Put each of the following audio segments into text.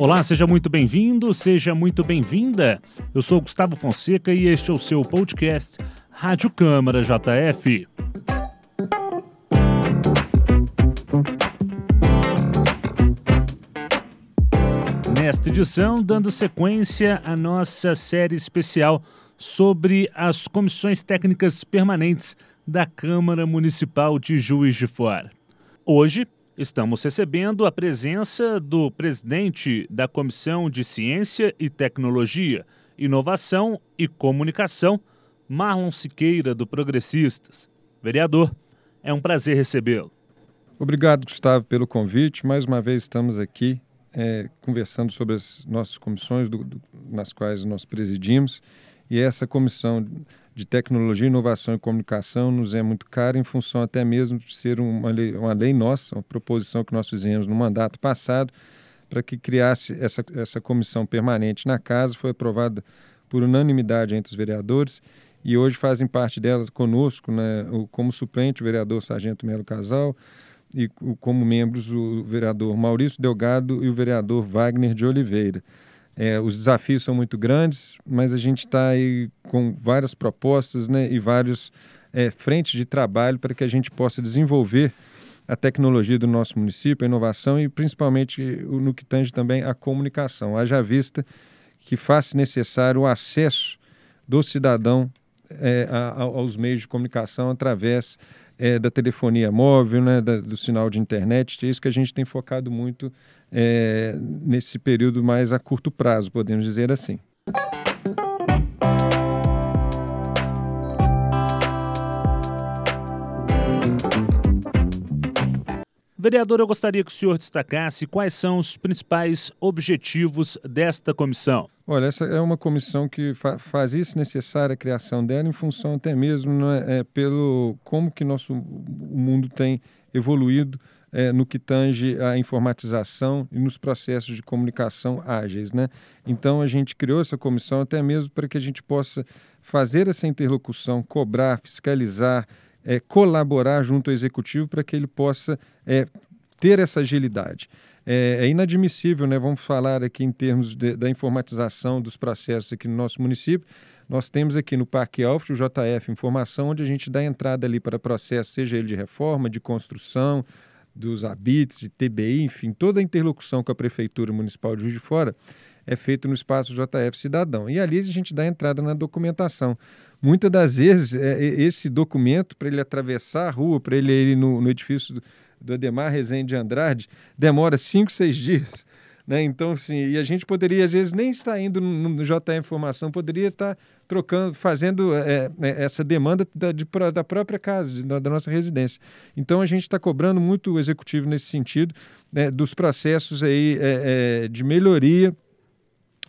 Olá, seja muito bem-vindo, seja muito bem-vinda. Eu sou Gustavo Fonseca e este é o seu podcast Rádio Câmara JF. Nesta edição, dando sequência à nossa série especial sobre as comissões técnicas permanentes da Câmara Municipal de Juiz de Fora. Hoje, Estamos recebendo a presença do presidente da Comissão de Ciência e Tecnologia, Inovação e Comunicação, Marlon Siqueira, do Progressistas. Vereador, é um prazer recebê-lo. Obrigado, Gustavo, pelo convite. Mais uma vez estamos aqui é, conversando sobre as nossas comissões, do, do, nas quais nós presidimos, e essa comissão de tecnologia, inovação e comunicação nos é muito cara em função até mesmo de ser uma lei, uma lei nossa, uma proposição que nós fizemos no mandato passado para que criasse essa, essa comissão permanente na casa, foi aprovada por unanimidade entre os vereadores e hoje fazem parte delas conosco, né, como suplente o vereador Sargento Melo Casal e como membros o vereador Maurício Delgado e o vereador Wagner de Oliveira. É, os desafios são muito grandes, mas a gente está aí com várias propostas né, e vários é, frentes de trabalho para que a gente possa desenvolver a tecnologia do nosso município, a inovação e principalmente no que tange também a comunicação. Haja vista que faz necessário o acesso do cidadão é, a, aos meios de comunicação através é, da telefonia móvel, né, da, do sinal de internet. É isso que a gente tem focado muito é, nesse período mais a curto prazo, podemos dizer assim. Vereador, eu gostaria que o senhor destacasse quais são os principais objetivos desta comissão. Olha, essa é uma comissão que fa faz isso necessária a criação dela em função até mesmo né, é, pelo como que nosso mundo tem evoluído é, no que tange à informatização e nos processos de comunicação ágeis. Né? Então, a gente criou essa comissão até mesmo para que a gente possa fazer essa interlocução, cobrar, fiscalizar, é, colaborar junto ao executivo para que ele possa é, ter essa agilidade. É, é, inadmissível, né? vamos falar aqui em termos de, da informatização dos processos aqui no nosso município. Nós temos aqui no Parque Alfa o JF Informação, onde a gente dá entrada ali para processo, seja ele de reforma, de construção, dos habits e TBI, enfim, toda a interlocução com a Prefeitura Municipal de Juiz de Fora é feita no espaço JF Cidadão. E ali a gente dá entrada na documentação. Muitas das vezes, é, esse documento, para ele atravessar a rua, para ele ir no, no edifício do, Ademar Rezende de Andrade, demora cinco, seis dias. Né? Então, assim, e a gente poderia, às vezes, nem estar indo no, no Informação, poderia estar trocando, fazendo é, é, essa demanda da, de, da própria casa, de, da, da, nossa residência. Então, a gente está cobrando muito o executivo nesse sentido, né, dos processos aí é, é de melhoria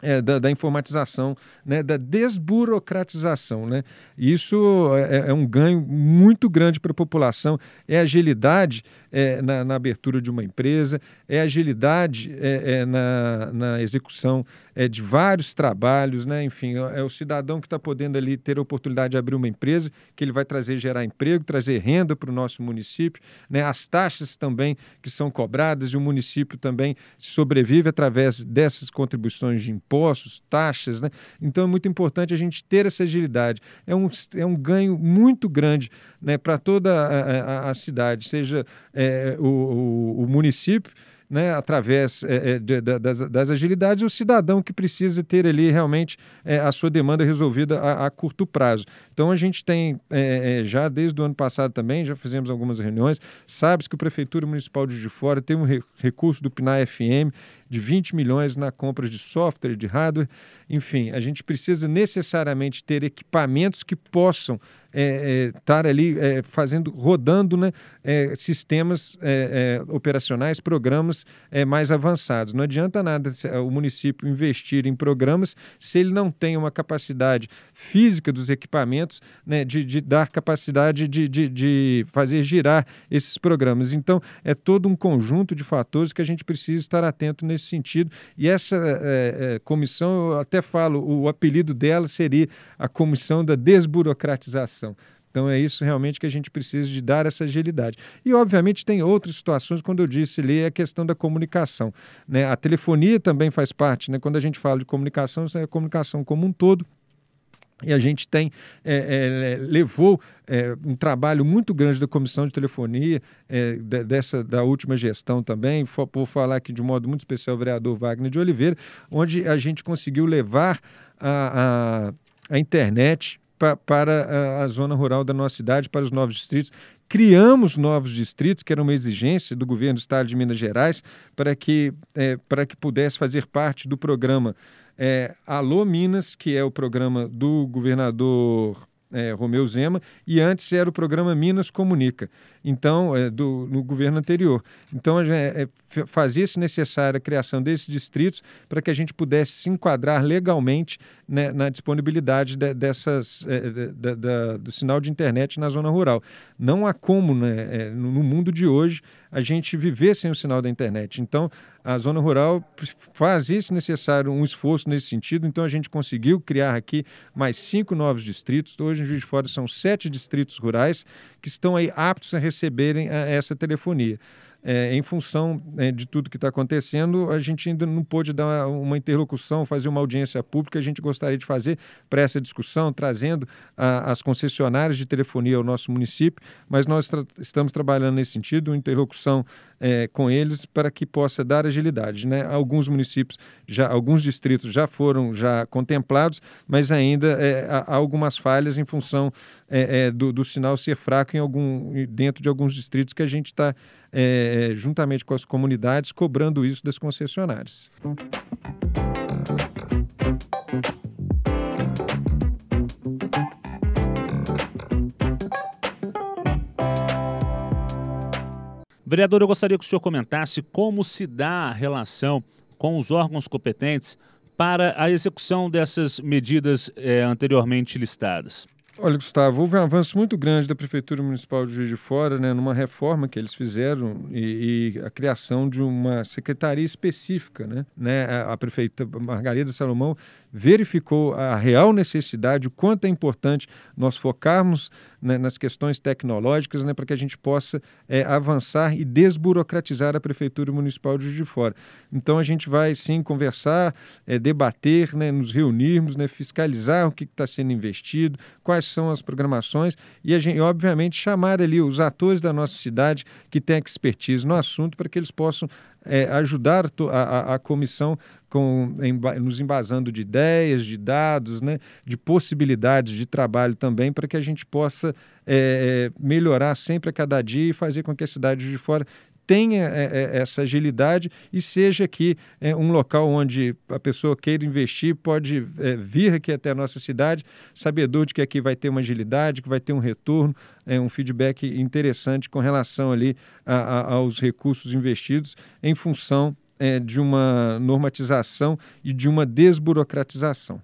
é, da, da, informatização, né, da desburocratização. Né? Isso é, é um ganho muito grande para a população. É agilidade é, na, na, abertura de uma empresa, é agilidade é, é na, na, execução é, de vários trabalhos, né? enfim, é, é o cidadão que está podendo ali ter a oportunidade de abrir uma empresa, que ele vai trazer, gerar emprego, trazer renda para o nosso município, né? as taxas também que são cobradas e o município também sobrevive através dessas contribuições de impostos, taxas, né? então é muito importante a gente ter essa agilidade. É um, é um ganho muito grande né, para toda a, a, a, cidade, seja é, o, o, o município né, através é, é de, das, das, agilidades, o cidadão que precisa ter ali realmente é, a sua demanda resolvida a, a, curto prazo. Então a gente tem é, é já desde o ano passado também, já fizemos algumas reuniões, sabe que a Prefeitura Municipal de de Fora tem um re, recurso do PNAE FM de 20 milhões na compra de software, de hardware, enfim, a gente precisa necessariamente ter equipamentos que possam estar ali é, fazendo, rodando né, é, sistemas é, é, operacionais, programas mais avançados. Não adianta nada o município investir em programas se ele não tem uma capacidade física dos equipamentos né, de, de, dar capacidade de, de, de fazer girar esses programas. Então, é todo um conjunto de fatores que a gente precisa estar atento nesse sentido. E essa comissão, eu até falo, o apelido dela seria a Comissão da Desburocratização Então é isso realmente que a gente precisa de dar essa agilidade. E obviamente tem outras situações, quando eu disse ali, é a questão da comunicação. Né? A telefonia também faz parte, né? quando a gente fala de comunicação, é a comunicação como um todo. E a gente tem é, é, levou é, um trabalho muito grande da comissão de telefonia é, dessa da última gestão também, por falar aqui de um modo muito especial o vereador Wagner de Oliveira, onde a gente conseguiu levar a, a, a internet para a, zona rural da nossa cidade, para os novos distritos. Criamos novos distritos, que era uma exigência do governo do estado de Minas Gerais, para que, é, para que pudesse fazer parte do programa é, Alô Minas, que é o programa do governador é, Romeu Zema, e antes era o programa Minas Comunica, então, é, do, no governo anterior. Então, é, é, fazia-se necessária a criação desses distritos para que a gente pudesse se enquadrar legalmente né, na disponibilidade de, dessas, é, de, de, do sinal de internet na zona rural. Não há como, né, é, no mundo de hoje, a gente viver sem o sinal da internet. Então, a zona rural faz isso necessário um esforço nesse sentido. Então, a gente conseguiu criar aqui mais cinco novos distritos. Hoje, em Juiz de Fora, são sete distritos rurais que estão aí aptos a receberem eh, essa telefonia é, em função é, de tudo que está acontecendo, a gente ainda não pôde dar uma interlocução, fazer uma audiência pública. A gente gostaria de fazer para essa discussão, trazendo a, as concessionárias de telefonia ao nosso município, mas nós tra estamos trabalhando nesse sentido, uma interlocução é, com eles para que possa dar agilidade. Né? Alguns municípios, já, alguns distritos já foram já contemplados, mas ainda é, há algumas falhas em função é, é, do, do, sinal ser fraco em algum, dentro de alguns distritos que a gente está, é, juntamente com as comunidades, cobrando isso das concessionárias. Vereador, eu gostaria que o senhor comentasse como se dá a relação com os órgãos competentes para a execução dessas medidas eh, anteriormente listadas. Olha, Gustavo, houve um avanço muito grande da Prefeitura Municipal de Juiz de Fora, né, numa reforma que eles fizeram e, e a criação de uma secretaria específica. Né? né a, a prefeita Margarida Salomão verificou a real necessidade, o quanto é importante nós focarmos né, nas questões tecnológicas né, para que a gente possa é, avançar e desburocratizar a Prefeitura Municipal de Juiz de Fora. Então a gente vai sim conversar, é, debater, né, nos reunirmos, né, fiscalizar o que está sendo investido, quais são as programações e, a gente, obviamente, chamar ali os atores da nossa cidade que têm expertise no assunto para que eles possam é, ajudar a, a, a, comissão com, em, nos embasando de ideias, de dados, né, de possibilidades de trabalho também, para que a gente possa é, melhorar sempre a cada dia e fazer com que a cidade de fora tenha é, é, essa agilidade e seja aqui é, um local onde a pessoa queira investir, pode vir aqui até a nossa cidade, sabedor de que aqui vai ter uma agilidade, que vai ter um retorno, um feedback interessante com relação ali a, a, aos recursos investidos em função de uma normatização e de uma desburocratização.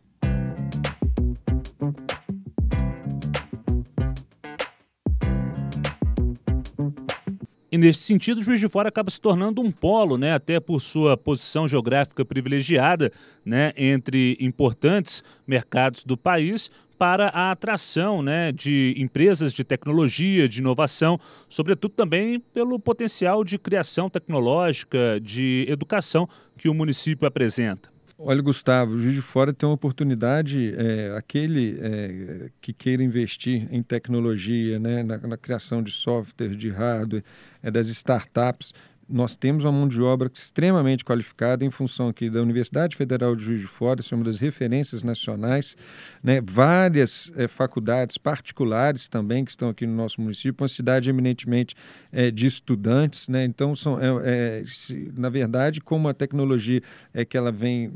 E nesse sentido, o Juiz de Fora acaba se tornando um polo, né, até por sua posição geográfica privilegiada, né, entre importantes mercados do país, para a atração né, de empresas de tecnologia, de inovação, sobretudo também pelo potencial de criação tecnológica, de educação que o município apresenta. Olha, Gustavo, o Juiz de Fora tem uma oportunidade, é, aquele é, que queira investir em tecnologia, né, na, na, criação de software, de hardware, é, das startups, nós temos uma mão de obra extremamente qualificada em função aqui da Universidade Federal de Juiz de Fora, ser uma das referências nacionais, né? várias é, faculdades particulares também que estão aqui no nosso município, uma cidade eminentemente é, de estudantes, né? então são, é, se, na verdade, como a tecnologia é que ela vem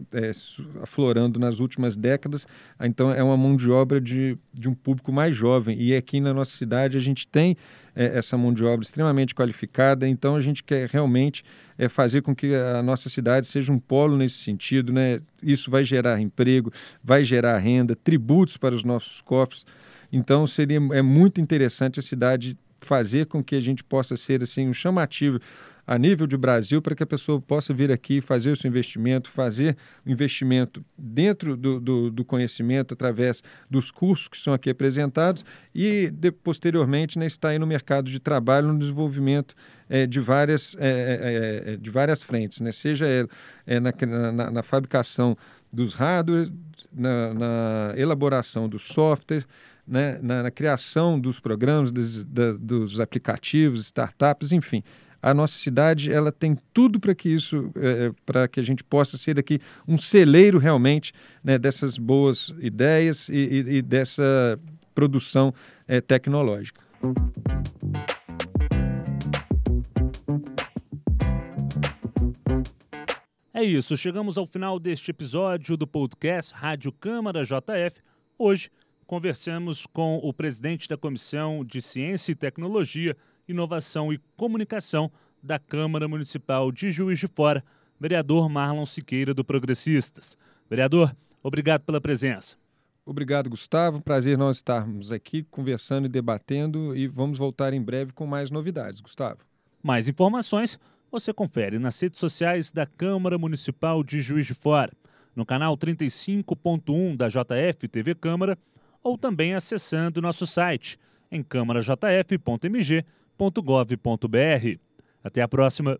aflorando nas últimas décadas, então é uma mão de obra de, de um público mais jovem e aqui na nossa cidade a gente tem é, essa mão de obra extremamente qualificada. Então a gente quer realmente é, fazer com que a nossa cidade seja um polo nesse sentido. Né? Isso vai gerar emprego, vai gerar renda, tributos para os nossos cofres. Então seria é muito interessante a cidade fazer com que a gente possa ser assim um chamativo a nível de Brasil para que a pessoa possa vir aqui fazer o seu investimento, fazer o investimento dentro do, do, do conhecimento através dos cursos que são aqui apresentados e de, posteriormente né, estar aí no mercado de trabalho no desenvolvimento é, de, várias, é, é, de várias frentes, né? seja na, na, na fabricação dos hardware, na, na elaboração do software, né, na, na, criação dos programas, da, dos aplicativos, startups, enfim. A nossa cidade ela tem tudo para que isso, é, é para que a gente possa ser aqui um celeiro realmente né, dessas boas ideias e, e, e dessa produção é, tecnológica. É isso, chegamos ao final deste episódio do podcast Rádio Câmara JF. Hoje conversamos com o presidente da Comissão de Ciência e Tecnologia, Inovação e Comunicação da Câmara Municipal de Juiz de Fora, vereador Marlon Siqueira do Progressistas. Vereador, obrigado pela presença. Obrigado, Gustavo. Prazer nós estarmos aqui conversando e debatendo e vamos voltar em breve com mais novidades, Gustavo. Mais informações você confere nas redes sociais da Câmara Municipal de Juiz de Fora, no canal 35.1 da JF TV Câmara ou também acessando nosso site em câmarajf.mg.gov.br. Até a próxima!